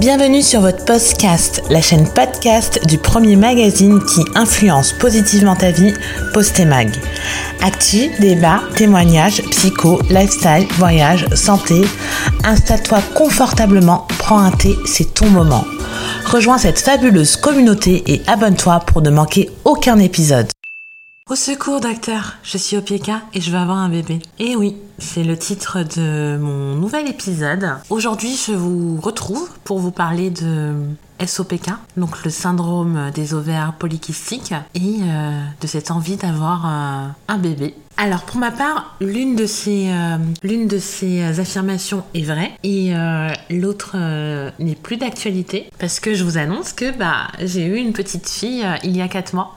Bienvenue sur votre podcast, la chaîne podcast du premier magazine qui influence positivement ta vie, Postemag. Actu, débat, témoignages, psycho, lifestyle, voyage, santé. Installe-toi confortablement, prends un thé, c'est ton moment. Rejoins cette fabuleuse communauté et abonne-toi pour ne manquer aucun épisode. Au secours, docteur, je suis OPK et je veux avoir un bébé. Et oui, c'est le titre de mon nouvel épisode. Aujourd'hui, je vous retrouve pour vous parler de SOPK, donc le syndrome des ovaires polykystiques, et euh, de cette envie d'avoir euh, un bébé. Alors pour ma part, l'une de ces euh, de ces affirmations est vraie et l'autre n'est plus d'actualité parce que je vous annonce que bah j'ai eu une petite fille il y a 4 mois.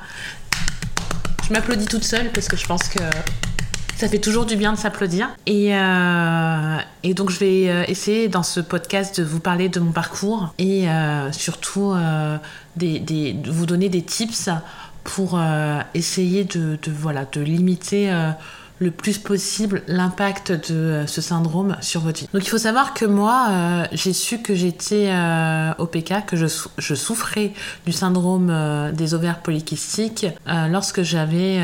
Je m'applaudis toute seule parce que je pense que ça fait toujours du bien de s'applaudir. Et, euh, et, donc je vais euh, essayer dans ce podcast de vous parler de mon parcours et euh, surtout des, des, de vous donner des tips pour essayer de, voilà, de limiter le plus possible l'impact de euh, ce syndrome sur votre vie. Donc il faut savoir que moi, euh, j'ai su que j'étais euh, OPK, que je, souffrais du syndrome des ovaires polykystiques lorsque j'avais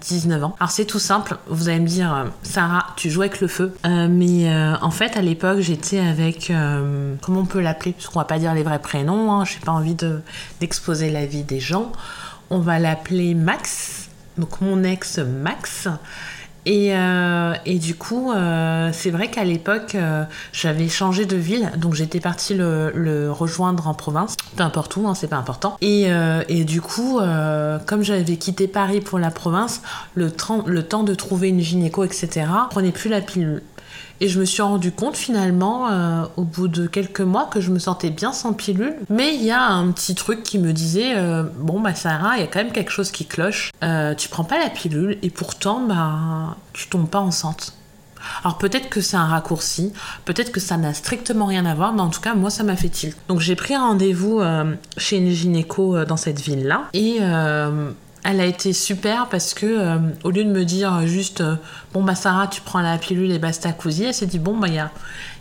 19 ans. Alors c'est tout simple, vous allez me dire, Sarah, tu joues avec le feu. mais en fait, à l'époque, j'étais avec, comment on peut l'appeler? Parce qu'on va pas dire les vrais prénoms, hein, j'ai pas envie d'exposer la vie des gens. On va l'appeler Max, donc mon ex Max. Et, euh, et, du coup, euh, c'est vrai qu'à l'époque, euh, j'avais changé de ville, donc j'étais partie le, rejoindre en province, peu importe où, hein, c'est pas important. Et, du coup, comme j'avais quitté Paris pour la province, le, le temps de trouver une gynéco, etc., je prenais plus la pilule. Et je me suis rendu compte finalement, euh, au bout de quelques mois, que je me sentais bien sans pilule. Mais il y a un petit truc qui me disait euh, Bon, bah Sarah, il y a quand même quelque chose qui cloche. Euh, tu prends pas la pilule et pourtant, bah, tu tombes pas enceinte. Alors peut-être que c'est un raccourci, peut-être que ça n'a strictement rien à voir, mais en tout cas moi ça m'a fait tilt. Donc j'ai pris rendez-vous chez une gynéco dans cette ville-là et elle a été super parce que euh, au lieu de me dire juste euh, bon bah Sarah tu prends la pilule et basta cousi elle s'est dit bon bah il y a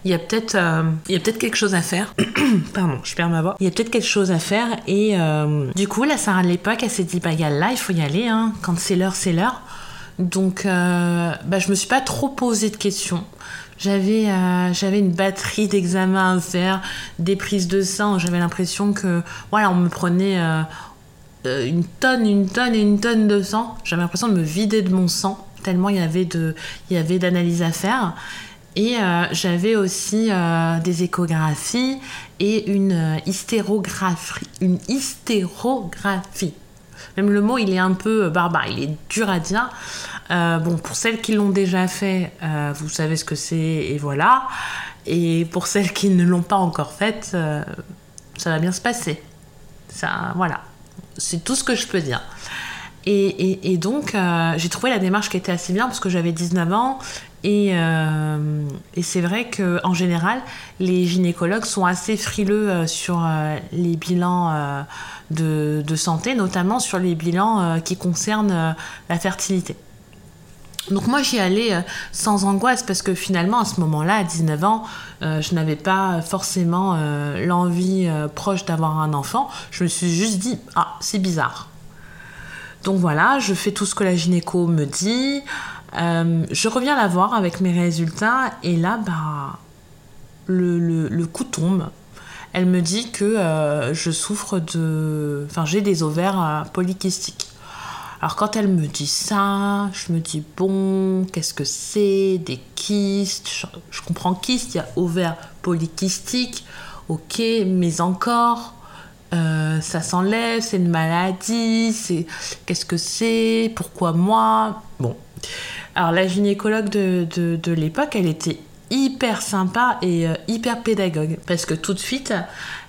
il y a peut-être euh, il y a peut-être quelque chose à faire pardon je perds ma voix il y a peut-être quelque chose à faire et du coup la Sarah de l'époque elle s'est dit bah y a là il faut y aller hein. quand c'est l'heure c'est l'heure donc bah je me suis pas trop posé de questions j'avais une batterie d'examens à faire, des prises de sang. J'avais l'impression que voilà, on me prenait une tonne, une tonne et une tonne de sang. J'avais l'impression de me vider de mon sang, tellement il y avait, de, il y avait d'analyses à faire. Et euh, j'avais aussi euh, des échographies et une hystérographie. Une hystérographie. Même le mot, il est un peu barbare, il est dur à dire. bon, pour celles qui l'ont déjà fait, vous savez ce que c'est et voilà. Et pour celles qui ne l'ont pas encore fait, ça va bien se passer. Ça, voilà. C'est tout ce que je peux dire. Et, donc, euh, j'ai trouvé la démarche qui était assez bien parce que j'avais 19 ans. Euh, et, c'est vrai qu'en général, les gynécologues sont assez frileux euh, sur les bilans de, de, santé, notamment sur les bilans qui concernent la fertilité. Donc moi j'y allais euh, sans angoisse parce que finalement à ce moment-là, à 19 ans, euh, je n'avais pas forcément euh, l'envie proche d'avoir un enfant. Je me suis juste dit, ah c'est bizarre. Donc voilà, je fais tout ce que la gynéco me dit. je reviens la voir avec mes résultats et là, bah, le, le coup tombe. Elle me dit que je souffre de... Enfin j'ai des ovaires polykystiques. Alors quand elle me dit ça, je me dis bon, qu'est-ce que c'est Des kystes? Je, comprends kyste, il y a ovaire polykystique, ok, mais encore, euh, ça s'enlève, c'est une maladie, c'est qu'est-ce que c'est? Pourquoi moi? Bon. Alors la gynécologue de, de, l'époque, elle était hyper sympa et euh, hyper pédagogue. Parce que tout de suite,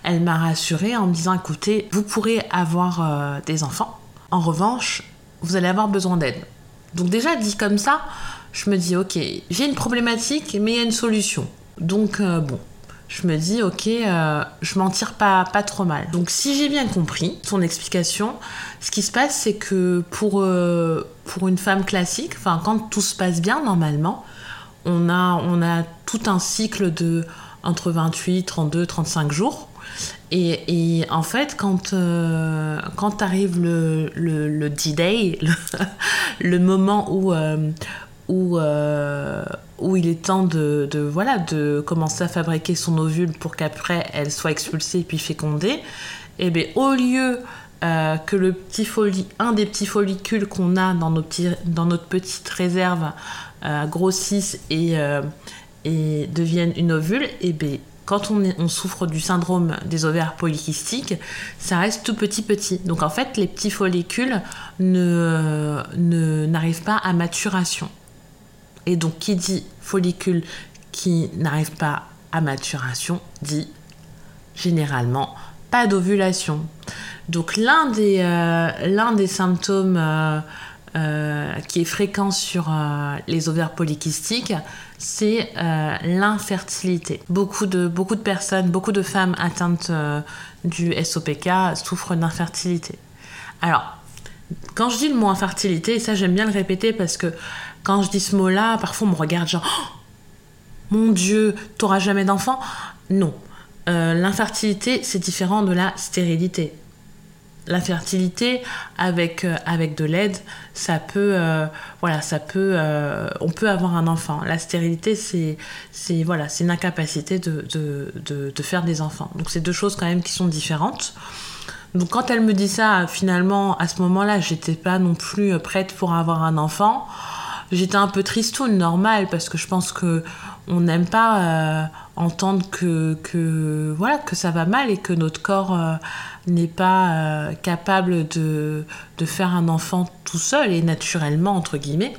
elle m'a rassurée en me disant écoutez, vous pourrez avoir euh, des enfants. En revanche, vous allez avoir besoin d'aide. Donc déjà dit comme ça, je me dis ok, j'ai une problématique, mais il y a une solution. Donc euh, bon, je me dis ok, euh, je m'en tire pas, pas trop mal. Donc si j'ai bien compris son explication, ce qui se passe c'est que pour, euh, pour une femme classique, enfin quand tout se passe bien normalement, on a, on a tout un cycle de entre 28, 32, 35 jours. Et, en fait, quand, euh, quand arrive le, le, D-Day, le, moment où, euh, où, euh, où il est temps de, de, voilà, de commencer à fabriquer son ovule pour qu'après elle soit expulsée puis fécondée, eh bien au lieu que le petit un des petits follicules qu'on a dans, nos petits, dans notre petite réserve grossisse et, et devienne une ovule, et eh bien quand on, souffre du syndrome des ovaires polykystiques, ça reste tout petit petit. Donc en fait, les petits follicules ne, n'arrivent pas à maturation. Et donc qui dit follicule qui n'arrive pas à maturation dit généralement pas d'ovulation. Donc l'un des, euh, des symptômes euh, euh, qui est fréquent sur les ovaires polykystiques, c'est euh, l'infertilité. Beaucoup de, beaucoup de personnes, beaucoup de femmes atteintes euh, du SOPK souffrent d'infertilité. Alors, quand je dis le mot infertilité, et ça j'aime bien le répéter parce que quand je dis ce mot-là, parfois on me regarde genre oh, Mon Dieu, t'auras jamais d'enfant? Non. Euh, l'infertilité, c'est différent de la stérilité la fertilité avec, euh, avec de l'aide, ça peut, euh, voilà, ça peut, euh, on peut avoir un enfant. La stérilité, c'est, c'est, voilà, c'est une incapacité de, de, de, de, faire des enfants. Donc c'est deux choses quand même qui sont différentes. Donc quand elle me dit ça, finalement, à ce moment-là, j'étais pas non plus prête pour avoir un enfant. J'étais un peu tristoune, normal, parce que je pense que on n'aime pas entendre que, que, voilà, que ça va mal et que notre corps n'est pas euh, capable de, faire un enfant tout seul et naturellement, entre guillemets.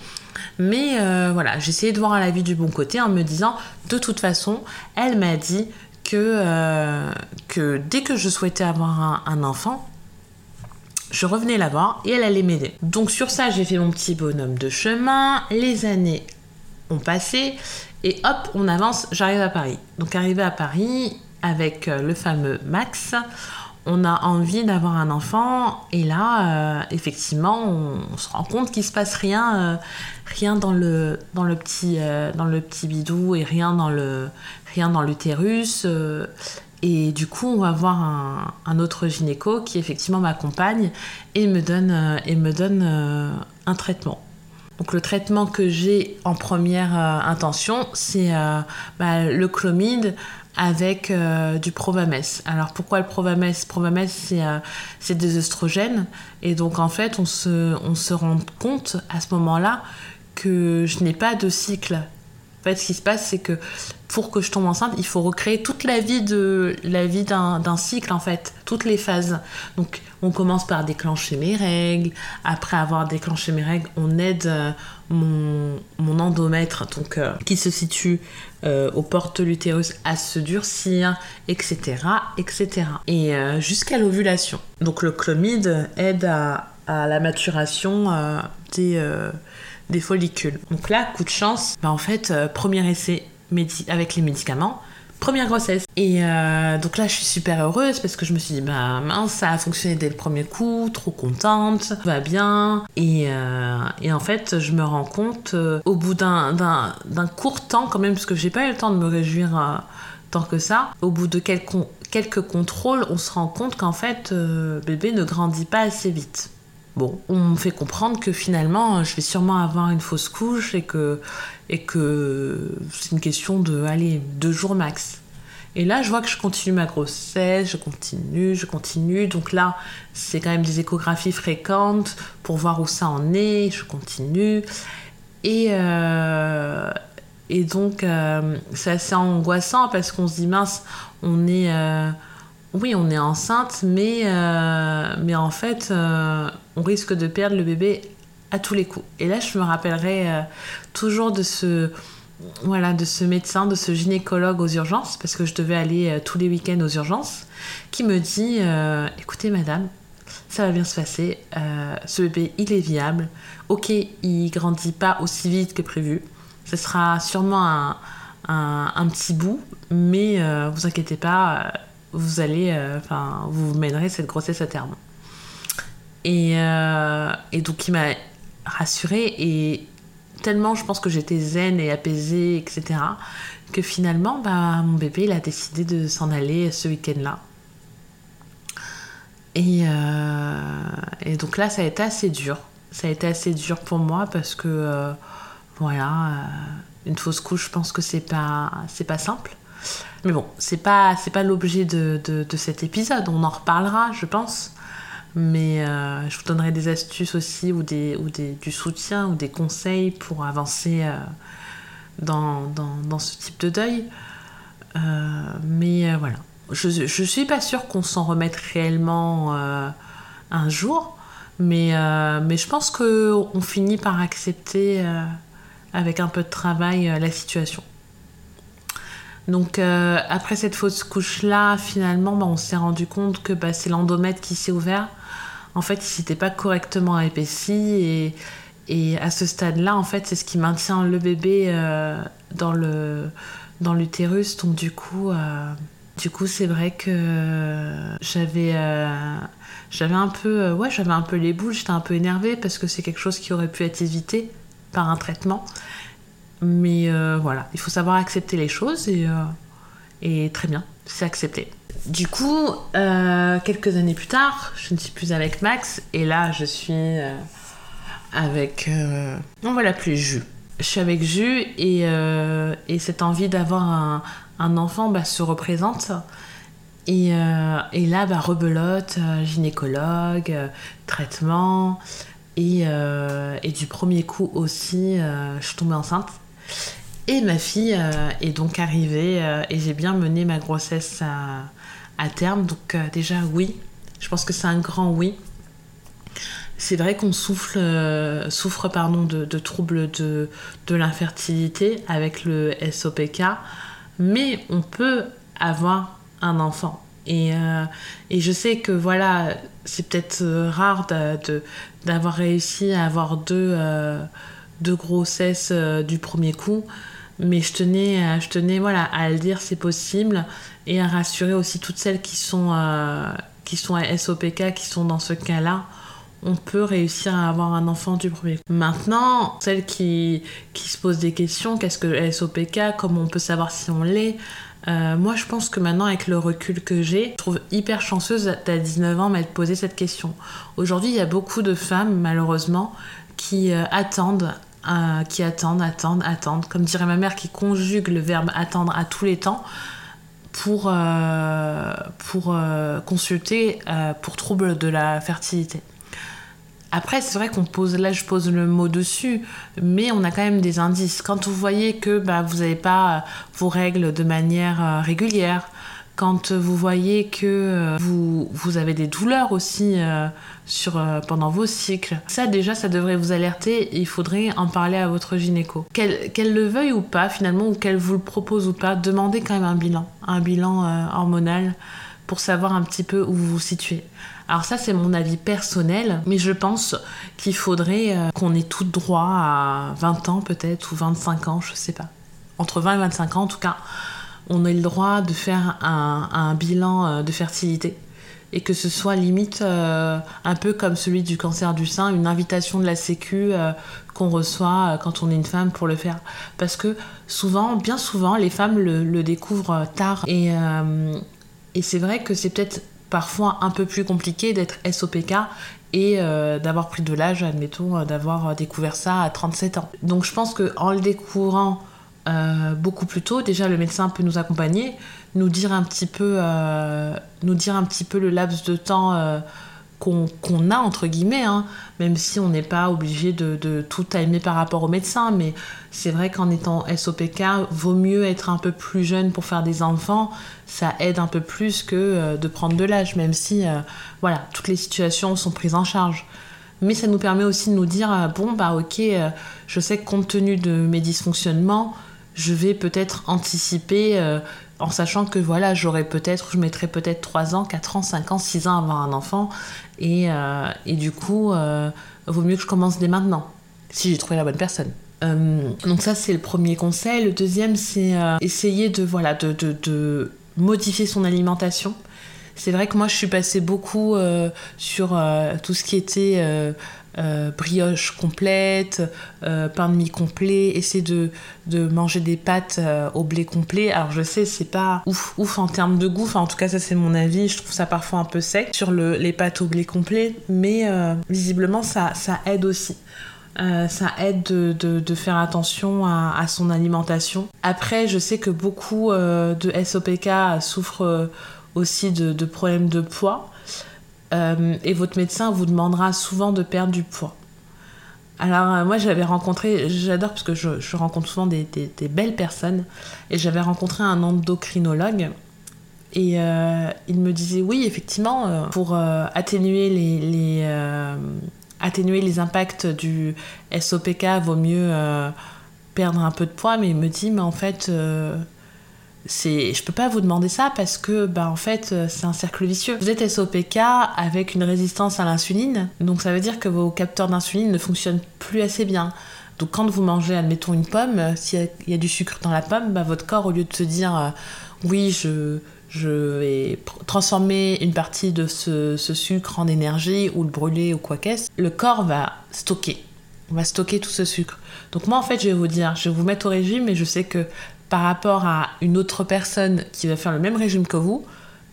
Mais euh, voilà, essayé de voir la vie du bon côté en me disant, de toute façon, elle m'a dit que, euh, que dès que je souhaitais avoir un, enfant, je revenais la voir et elle allait m'aider. Donc sur ça, j'ai fait mon petit bonhomme de chemin. Les années ont passé et hop, on avance, j'arrive à Paris. Donc arrivé à Paris avec le fameux Max, on a envie d'avoir un enfant et là, euh, effectivement, on, se rend compte qu'il se passe rien, euh, rien dans le dans le petit euh, dans le petit bidou et rien dans le rien dans l'utérus. et du coup, on va voir un, autre gynéco qui effectivement m'accompagne et me donne me donne un traitement. Donc le traitement que j'ai en première intention, c'est bah, le chlomide avec euh, du Provames. Alors pourquoi le Provames Provames, euh, c'est des oestrogènes. Et donc en fait, on se, on se rend compte à ce moment-là que je n'ai pas de cycle. En fait, ce qui se passe, c'est que pour que je tombe enceinte, il faut recréer toute la vie de la vie d'un cycle en fait, toutes les phases. Donc on commence par déclencher mes règles. Après avoir déclenché mes règles, on aide euh, mon, endomètre, donc euh, qui se situe euh, aux portes de l'utérus, à se durcir, etc., etc. Et jusqu'à l'ovulation. Donc le chlomide aide à la maturation des des follicules. Donc là, coup de chance, bah en fait, premier essai avec les médicaments. Première grossesse. Et euh, donc là, je suis super heureuse parce que je me suis dit, bah mince, ça a fonctionné dès le premier coup, trop contente, tout va bien. Et, euh, et, en fait, je me rends compte euh, au bout d'un court temps, quand même, parce que j'ai pas eu le temps de me réjouir tant que ça, au bout de quelques, quelques contrôles, on se rend compte qu'en fait, bébé ne grandit pas assez vite. Bon, on me fait comprendre que finalement, je vais sûrement avoir une fausse couche et que et que c'est une question de, allez, deux jours max. Et là, je vois que je continue ma grossesse, je continue, je continue. Donc là, c'est quand même des échographies fréquentes pour voir où ça en est. Je continue. Et, euh, et donc, euh, c'est assez angoissant parce qu'on se dit, mince, on est... Euh, oui, on est enceinte, mais, mais en fait, on risque de perdre le bébé à tous les coups. Et là, je me rappellerai euh, toujours de ce, voilà, de ce médecin, de ce gynécologue aux urgences, parce que je devais aller euh, tous les week-ends aux urgences, qui me dit euh, écoutez, madame, ça va bien se passer, ce bébé, il est viable. Ok, il grandit pas aussi vite que prévu. Ce sera sûrement un, un, petit bout, mais vous inquiétez pas, vous allez, enfin, vous mènerez cette grossesse à terme. Et, et donc, il m'a rassurée et tellement je pense que j'étais zen et apaisée, etc., que finalement, bah, mon bébé, il a décidé de s'en aller ce week-end-là. Et, et, donc là, ça a été assez dur. Ça a été assez dur pour moi parce que, voilà, une fausse couche, je pense que c'est pas, c'est pas simple. Mais bon, c'est pas, c'est pas l'objet de, de, cet épisode. On en reparlera, je pense. Mais je vous donnerai des astuces aussi ou, des, ou des, du soutien ou des conseils pour avancer dans, dans, dans, ce type de deuil. Euh, mais euh, voilà, je, je suis pas sûre qu'on s'en remette réellement euh, un jour, mais, mais je pense qu'on finit par accepter avec un peu de travail la situation. Donc après cette fausse couche-là, finalement, bah, on s'est rendu compte que bah, c'est l'endomètre qui s'est ouvert. En fait, il s'était pas correctement épaissi et, à ce stade-là, en fait, c'est ce qui maintient le bébé euh, dans l'utérus. Donc du coup, euh, du coup, c'est vrai que j'avais euh, j'avais un peu ouais, j'avais un peu les boules. J'étais un peu énervée parce que c'est quelque chose qui aurait pu être évité par un traitement. Mais voilà, il faut savoir accepter les choses et et très bien, c'est accepté. Du coup, quelques années plus tard, je ne suis plus avec Max et là, je suis avec. Euh, on va l'appeler Jus. Je suis avec Jus et, euh, et cette envie d'avoir un, un, enfant bah, se représente. Et, euh, et là, bah, rebelote, gynécologue, traitement. Et, et, du premier coup aussi, je suis tombée enceinte. Et ma fille est donc arrivée et j'ai bien mené ma grossesse à, terme. Donc déjà oui, je pense que c'est un grand oui. C'est vrai qu'on euh, souffre pardon, de, troubles de, de l'infertilité avec le SOPK, mais on peut avoir un enfant. Et, euh, et je sais que voilà, c'est peut-être euh, rare d'avoir réussi à avoir deux, deux grossesses du premier coup, mais je tenais, je tenais voilà, à le dire, c'est possible, et à rassurer aussi toutes celles qui sont, qui sont à SOPK, qui sont dans ce cas-là on peut réussir à avoir un enfant du premier coup. Maintenant, celles qui, qui se posent des questions, qu'est-ce que SOPK, comment on peut savoir si on l'est euh, moi, je pense que maintenant, avec le recul que j'ai, je trouve hyper chanceuse à 19 ans m'être posé cette question. Aujourd'hui, il y a beaucoup de femmes, malheureusement, qui euh, attendent, euh, qui attendent, attendent, attendent. Comme dirait ma mère, qui conjugue le verbe attendre à tous les temps pour, pour consulter pour trouble de la fertilité. Après, c'est vrai qu'on pose, là je pose le mot dessus, mais on a quand même des indices. Quand vous voyez que bah, vous n'avez pas euh, vos règles de manière euh, régulière, quand vous voyez que euh, vous, vous avez des douleurs aussi sur, pendant vos cycles, ça déjà ça devrait vous alerter il faudrait en parler à votre gynéco. Qu'elle le veuille ou pas finalement, ou qu'elle vous le propose ou pas, demandez quand même un bilan, un bilan hormonal pour savoir un petit peu où vous vous situez. Alors ça c'est mon avis personnel, mais je pense qu'il faudrait euh, qu'on ait tout droit à 20 ans peut-être ou 25 ans, je sais pas. Entre 20 et 25 ans en tout cas, on ait le droit de faire un, bilan euh, de fertilité et que ce soit limite euh, un peu comme celui du cancer du sein, une invitation de la Sécu qu'on reçoit quand on est une femme pour le faire. Parce que souvent, bien souvent, les femmes le, découvrent tard. Et, et c'est vrai que c'est peut-être parfois un peu plus compliqué d'être SOPK et euh, d'avoir pris de l'âge, admettons, euh, d'avoir découvert ça à 37 ans. Donc je pense qu'en le découvrant euh, beaucoup plus tôt, déjà le médecin peut nous accompagner, nous dire un petit peu, nous dire un petit peu le laps de temps qu'on a entre guillemets, hein, même si on n'est pas obligé de, tout aimer par rapport au médecin, mais c'est vrai qu'en étant SOPK, vaut mieux être un peu plus jeune pour faire des enfants, ça aide un peu plus que euh, de prendre de l'âge, même si euh, voilà, toutes les situations sont prises en charge. Mais ça nous permet aussi de nous dire, euh, bon bah ok, je sais que compte tenu de mes dysfonctionnements, je vais peut-être anticiper en sachant que voilà, j'aurais peut-être, je mettrais peut-être 3 ans, 4 ans, 5 ans, 6 ans avoir un enfant. Et, euh, et du coup, euh, vaut mieux que je commence dès maintenant, si j'ai trouvé la bonne personne. Euh, donc ça, c'est le premier conseil. Le deuxième, c'est essayer de, voilà, de, de, de, modifier son alimentation. C'est vrai que moi, je suis passée beaucoup sur tout ce qui était euh, brioche complète, euh, pain de mie complet, essayer de, de manger des pâtes euh, au blé complet. Alors je sais, c'est pas ouf, ouf en termes de goût, enfin en tout cas ça c'est mon avis, je trouve ça parfois un peu sec sur le, les pâtes au blé complet, mais visiblement ça, ça aide aussi. ça aide de, de, de faire attention à, son alimentation. Après, je sais que beaucoup de SOPK souffrent aussi de, de problèmes de poids. Euh, et votre médecin vous demandera souvent de perdre du poids. Alors euh, moi j'avais rencontré, j'adore parce que je, rencontre souvent des, belles personnes, et j'avais rencontré un endocrinologue, et euh, il me disait oui effectivement, pour atténuer les, atténuer les impacts du SOPK, vaut mieux perdre un peu de poids, mais il me dit mais en fait c'est je peux pas vous demander ça parce que bah en fait euh, c'est un cercle vicieux. Vous êtes SOPK avec une résistance à l'insuline, donc ça veut dire que vos capteurs d'insuline ne fonctionnent plus assez bien. Donc quand vous mangez admettons une pomme, euh, s'il y, a du sucre dans la pomme, bah, votre corps au lieu de se dire euh, oui je vais transformer une partie de ce, ce sucre en énergie ou le brûler ou quoi qu'est-ce, le corps va stocker. On va stocker tout ce sucre. Donc moi en fait je vais vous dire, je vais vous mettre au régime mais je sais que par rapport à une autre personne qui va faire le même régime que vous,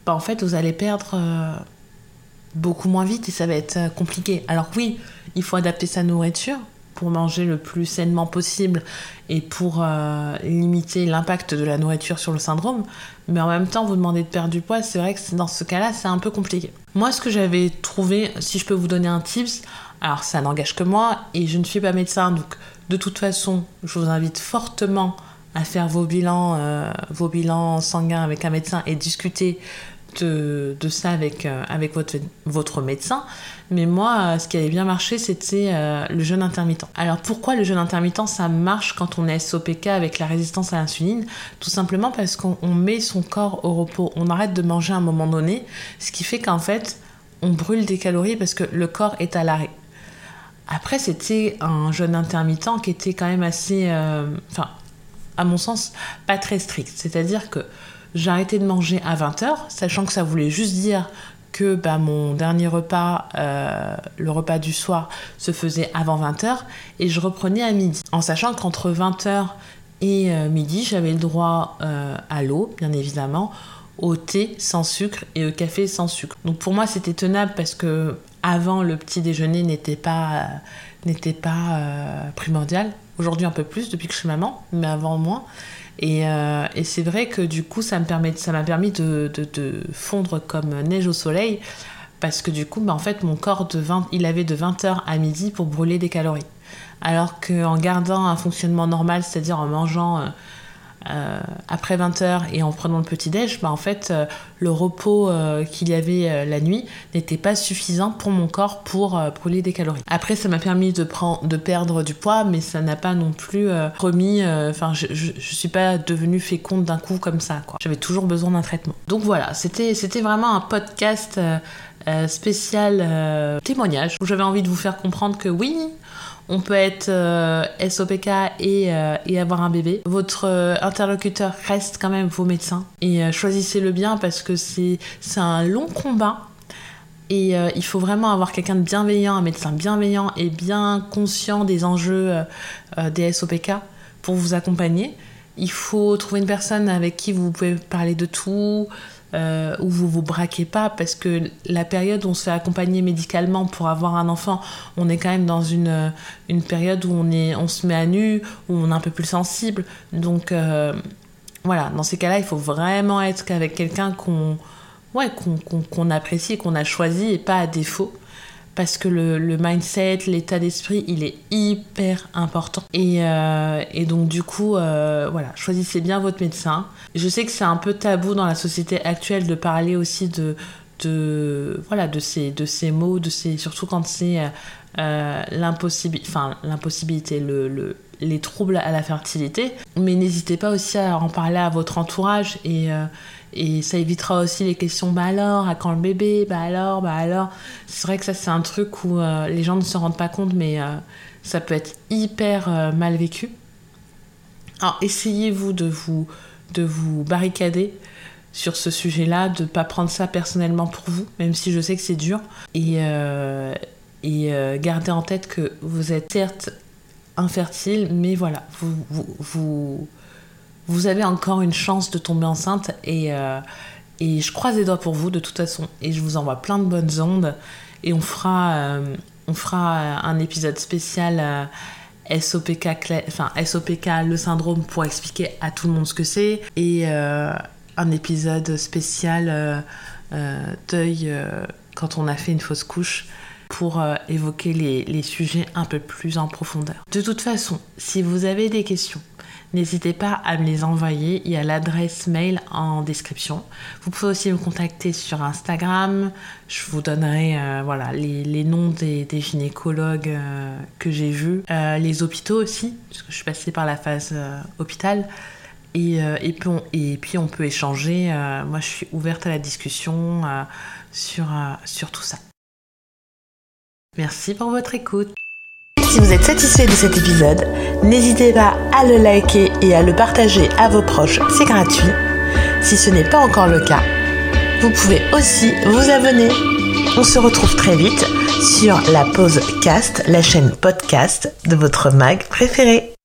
bah en fait, vous allez perdre euh, beaucoup moins vite et ça va être euh, compliqué. Alors oui, il faut adapter sa nourriture pour manger le plus sainement possible et pour euh, limiter l'impact de la nourriture sur le syndrome. Mais en même temps, vous demandez de perdre du poids, c'est vrai que dans ce cas-là, c'est un peu compliqué. Moi, ce que j'avais trouvé, si je peux vous donner un tips, alors ça n'engage que moi et je ne suis pas médecin, donc de toute façon, je vous invite fortement à faire vos bilans, euh, vos bilans sanguins avec un médecin et discuter de, ça avec, euh, avec votre, votre médecin. Mais moi, euh, ce qui avait bien marché, c'était le jeûne intermittent. Alors pourquoi le jeûne intermittent, ça marche quand on est SOPK avec la résistance à l'insuline? Tout simplement parce qu'on met son corps au repos. On arrête de manger à un moment donné, ce qui fait qu'en fait, on brûle des calories parce que le corps est à l'arrêt. Après, c'était un jeûne intermittent qui était quand même assez... Enfin, à mon sens, pas très strict. C'est-à-dire que j'ai arrêté de manger à 20h, sachant que ça voulait juste dire que bah, mon dernier repas, euh, le repas du soir, se faisait avant 20h et je reprenais à midi. En sachant qu'entre 20h et euh, midi, j'avais le droit euh, à l'eau, bien évidemment, au thé sans sucre et au café sans sucre. Donc pour moi, c'était tenable parce que avant le petit déjeuner n'était pas n'était pas primordial. Aujourd'hui un peu plus depuis que je suis maman, mais avant moins. Et, euh, et c'est vrai que du coup, ça m'a permis, permis de, fondre comme neige au soleil, parce que du coup, bah, en fait, mon corps, de 20, il avait de 20h à midi pour brûler des calories. Alors qu'en gardant un fonctionnement normal, c'est-à-dire en mangeant... Euh, euh, après 20h et en prenant le petit-déj, bah, en fait, euh, le repos euh, qu'il y avait la nuit n'était pas suffisant pour mon corps pour brûler des calories. Après, ça m'a permis de, prendre, de perdre du poids, mais ça n'a pas non plus remis. Enfin, je, ne suis pas devenue féconde d'un coup comme ça. J'avais toujours besoin d'un traitement. Donc voilà, c'était vraiment un podcast. spécial témoignage où j'avais envie de vous faire comprendre que oui, on peut être euh, SOPK euh, et, avoir un bébé. Votre euh, interlocuteur reste quand même vos médecins. Et choisissez-le bien parce que c'est un long combat. Et il faut vraiment avoir quelqu'un de bienveillant, un médecin bienveillant et bien conscient des enjeux des SOPK pour vous accompagner. Il faut trouver une personne avec qui vous pouvez parler de tout, euh, où vous vous braquez pas parce que la période où on se fait accompagner médicalement pour avoir un enfant, on est quand même dans une, euh, une période où on, est, on se met à nu, où on est un peu plus sensible. Donc euh, voilà, dans ces cas-là, il faut vraiment être qu'avec quelqu'un qu'on ouais, qu'on apprécie, qu'on a choisi et pas à défaut parce que le, mindset, l'état d'esprit, il est hyper important. Et, euh, donc du coup, euh, voilà, choisissez bien votre médecin. Je sais que c'est un peu tabou dans la société actuelle de parler aussi de, voilà de ces de ces mots, de ces surtout quand c'est euh, l'impossibilité, enfin l'impossibilité, le, les troubles à la fertilité. Mais n'hésitez pas aussi à en parler à votre entourage et et ça évitera aussi les questions bah alors, à quand le bébé, bah alors, bah alors. C'est vrai que ça, c'est un truc où euh, les gens ne se rendent pas compte, mais euh, ça peut être hyper euh, mal vécu. Alors, essayez-vous de vous, de vous barricader sur ce sujet-là, de ne pas prendre ça personnellement pour vous, même si je sais que c'est dur. Et, et gardez en tête que vous êtes certes infertile, mais voilà, vous, vous, avez encore une chance de tomber enceinte et, euh, et je croise les doigts pour vous de toute façon. Et je vous envoie plein de bonnes ondes et on fera, on fera un épisode spécial. SOPK, enfin, SOPK, le syndrome, pour expliquer à tout le monde ce que c'est. Et, un épisode spécial euh, euh, deuil euh, quand on a fait une fausse couche pour évoquer les, les, sujets un peu plus en profondeur. De toute façon, si vous avez des questions, n'hésitez pas à me les envoyer. Il y a l'adresse mail en description. Vous pouvez aussi me contacter sur Instagram. Je vous donnerai voilà, les, noms des, gynécologues que j'ai vus. les hôpitaux aussi, parce que je suis passée par la phase hôpital. Euh, et, puis on, peut échanger. Euh, moi, je suis ouverte à la discussion euh, sur tout ça. Merci pour votre écoute. Si vous êtes satisfait de cet épisode, n'hésitez pas à le liker et à le partager à vos proches, c'est gratuit. Si ce n'est pas encore le cas, vous pouvez aussi vous abonner. On se retrouve très vite sur la pause cast, la chaîne podcast de votre mag préféré.